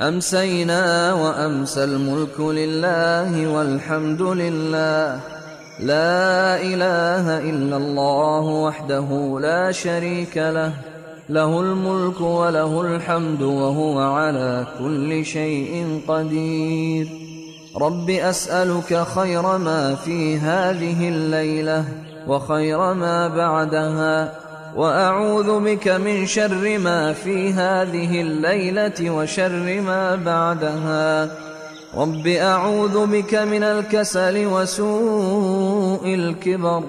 أمسينا وأمسى الملك لله والحمد لله. لا إله إلا الله وحده لا شريك له. له الملك وله الحمد وهو على كل شيء قدير. رب أسألك خير ما في هذه الليلة وخير ما بعدها. وأعوذ بك من شر ما في هذه الليلة وشر ما بعدها. رب أعوذ بك من الكسل وسوء الكبر.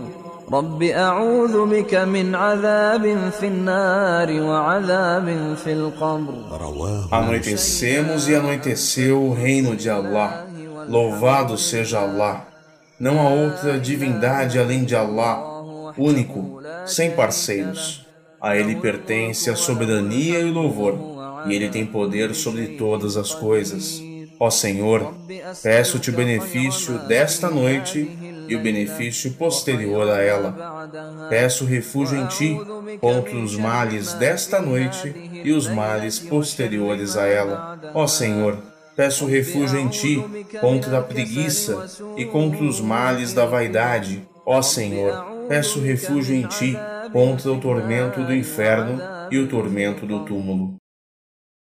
رب أعوذ بك من عذاب في النار وعذاب في القبر. Anoitecemos e anoiteceu o reino de Allah. Louvado seja Allah. Não há outra divindade além de Allah, único, sem parceiros. A ele pertence a soberania e louvor, e ele tem poder sobre todas as coisas. Ó Senhor, peço-te o benefício desta noite e o benefício posterior a ela. Peço refúgio em ti contra os males desta noite e os males posteriores a ela. Ó Senhor, peço refúgio em ti contra a preguiça e contra os males da vaidade. Ó Senhor, peço refúgio em ti contra o tormento do inferno e o tormento do túmulo.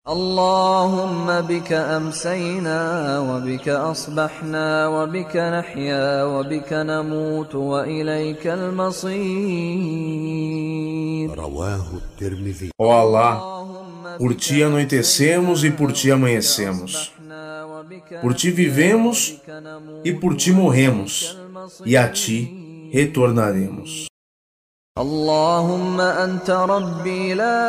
اللهم بك أمسينا وبك أصبحنا وبك نحيا وبك نموت وإليك المصير رواه الترمذي Ó Allah, por ti anoitecemos e por ti amanhecemos. Por ti vivemos e por ti morremos, e a ti retornaremos. اللهم أنت ربي لا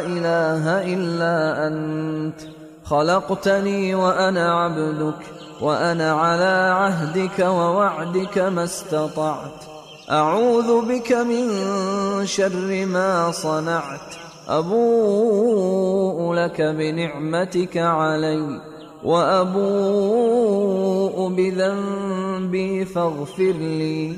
إله إلا أنت. خلقتني وأنا عبدك وأنا على عهدك ووعدك ما استطعت. أعوذ بك من شر ما صنعت. أبوء لك بنعمتك علي. وأبوء بذنبي فاغفر لي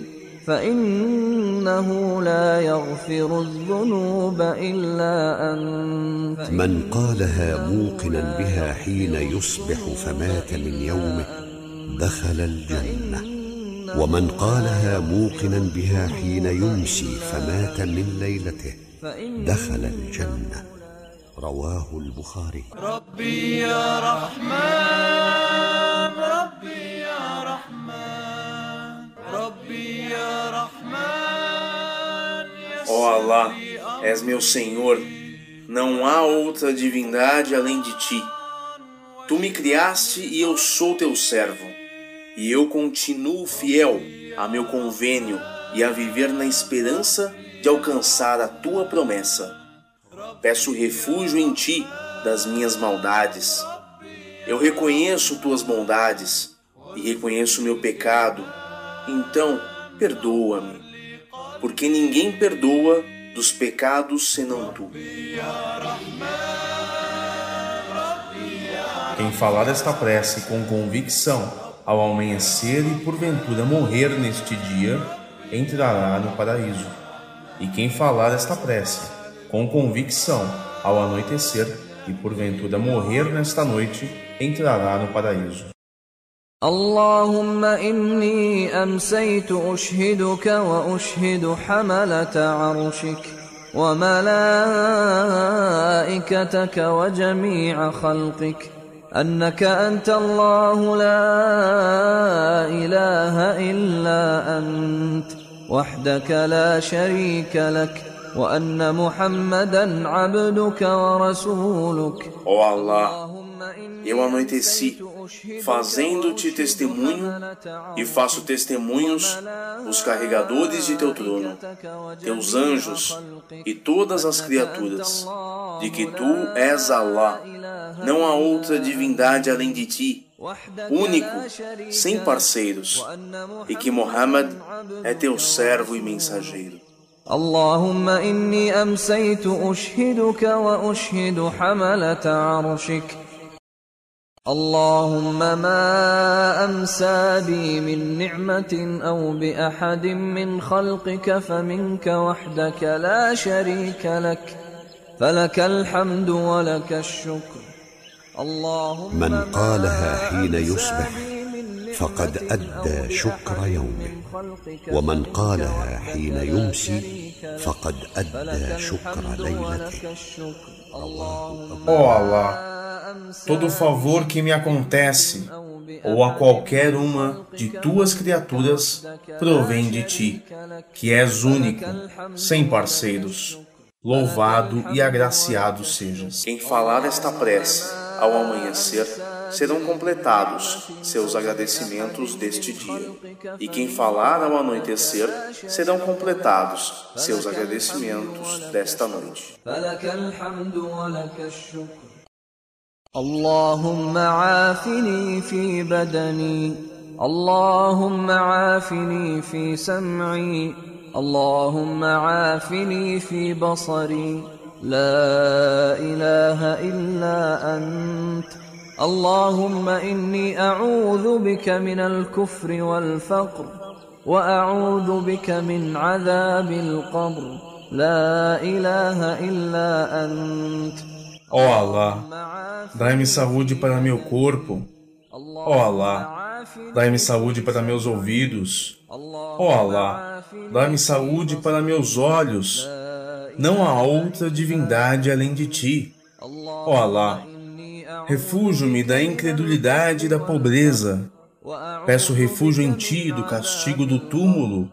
فإنه لا يغفر الذنوب إلا أنت. من قالها موقنا بها حين يصبح فمات من يومه دخل الجنة. ومن قالها موقنا بها حين يمسي فمات من ليلته دخل الجنة. رواه البخاري ربي يا رحمن ربي يا رحمن ربي يا رحمن Ó Allah, és meu Senhor, não há outra divindade além de ti. Tu me criaste e eu sou teu servo, e eu continuo fiel a meu convênio e a viver na esperança de alcançar a tua promessa. Peço refúgio em ti das minhas maldades. Eu reconheço tuas bondades e reconheço meu pecado, então perdoa-me, porque ninguém perdoa dos pecados senão tu. Quem falar esta prece com convicção ao amanhecer e porventura morrer neste dia, entrará no paraíso. E quem falar esta prece com convicção ao anoitecer e porventura morrer nesta noite, entrará no paraíso. اللهم إني أمسيت أشهدك وأشهد حملة عرشك وملائكتك وجميع خلقك أنك أنت الله لا إله إلا أنت وحدك لا شريك لك وأن محمدا عبدك ورسولك Ó Allah, eu anoiteci, fazendo-te testemunho, e faço testemunhos os carregadores de teu trono, teus anjos e todas as criaturas, de que tu és Allah, não há outra divindade além de ti, único, sem parceiros, e que Muhammad é teu servo e mensageiro. اللهم إني أمسيت أشهدك وأشهد حملة عرشك. اللهم ما أمسى بي من نعمة أو بأحد من خلقك فمنك وحدك لا شريك لك. فلك الحمد ولك الشكر. اللهم من قالها حين يصبح فقد نعمة أدى أو شكر بأحد يومه من خلقك ومن فمنك قالها وحدك حين لا يمسي شريك لك. فقد فلك أدى شكر الحمد ولك ليلته الشكر اللهم Ó Allah, أمسى todo favor que me acontece, أو ou a qualquer uma de tuas criaturas, provém de ti, que és único, sem parceiros. Louvado e agraciado sejas. Quem falar esta prece ao amanhecer, serão completados seus agradecimentos deste dia. E quem falar ao anoitecer, serão completados seus agradecimentos desta noite. فلك الحمد ولك الشكر اللهم عافني في بدني اللهم عافني في سمعي اللهم عافني في بصري لا اله الا انت اللهم اني اعوذ بك من الكفر والفقر واعوذ بك من عذاب القبر لا اله الا انت Ó Allah, dai-me saúde para meu corpo. Ó Allah, dai-me saúde para meus ouvidos. Ó Allah, dai-me saúde para meus olhos. Não há outra divindade além de ti. Ó Allah, refúgio-me da incredulidade e da pobreza. Peço refúgio em ti do castigo do túmulo.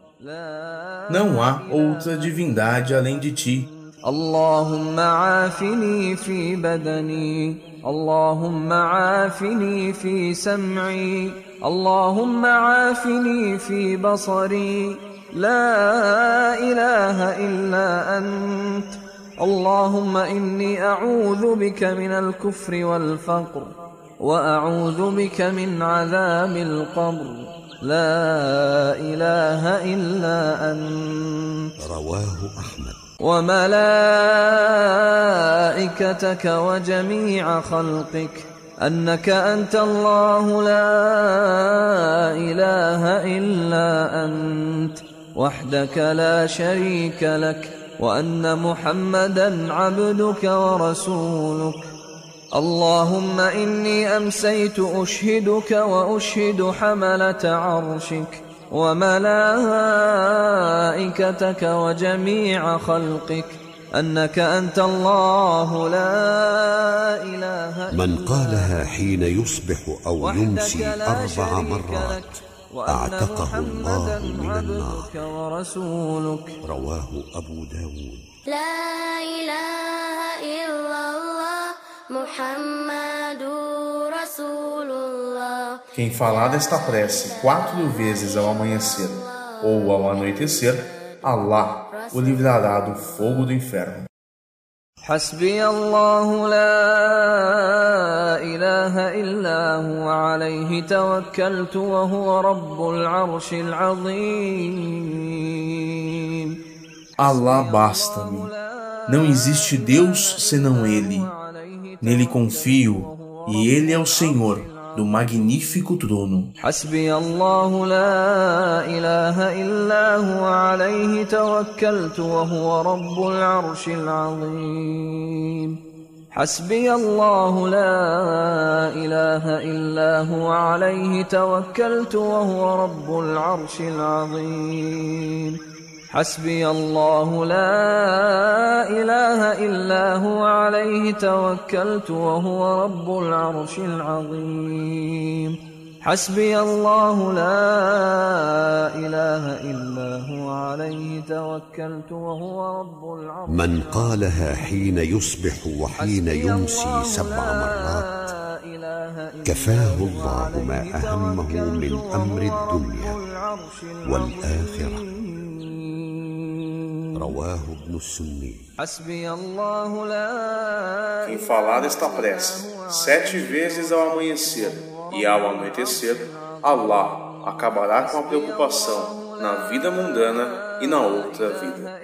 Não há outra divindade além de ti. اللهم عافني في بدني اللهم عافني في سمعي اللهم عافني في بصري لا إله إلا أنت. اللهم إني أعوذ بك من الكفر والفقر وأعوذ بك من عذاب القبر. لا إله إلا أنت. رواه أحمد. وملائكتك وجميع خلقك أنك أنت الله. لا إله إلا أنت. وحدك لا شريك لك وأن محمدا عبدك ورسولك. اللهم إني أمسيت أشهدك وأشهد حملة عرشك وملائكتك وجميع خلقك. أنك أنت الله لا إله إلا من قالها حين يصبح أو يمسي أربع مرات. أعتقه الله محمداً من النار عبدك ورسولك رواه أبو داود لا إله إلا الله محمد رسول الله Quem falar desta prece quatro vezes ao amanhecer ou ao anoitecer, Allah o livrará do fogo do inferno. حسبي الله لا اله الا هو عليه توكلت وهو رب العرش العظيم Allah basta-me. Não existe Deus senão Ele. Nele confio, e Ele é o Senhor do magnífico trono. حسبي الله لا اله الا هو عليه توكلت وهو رب العرش العظيم حسبي الله لا إله إلا هو عليه توكلت وهو رب العرش العظيم. حسبي الله لا إله إلا هو عليه توكلت وهو رب العرش العظيم. حسبي الله لا إله إلا هو عليه توكلت وهو رب العرش. من قالها حين يصبح وحين يمسي سبع لا مرات إله إلا كفاه الله ما أهمه من أمر الدنيا والآخرة. رواه ابن السني. حسبي الله لا Quem falar desta prece. sete vezes ao amanhecer. E ao anoitecer, Allah acabará com a preocupação na vida mundana e na outra vida.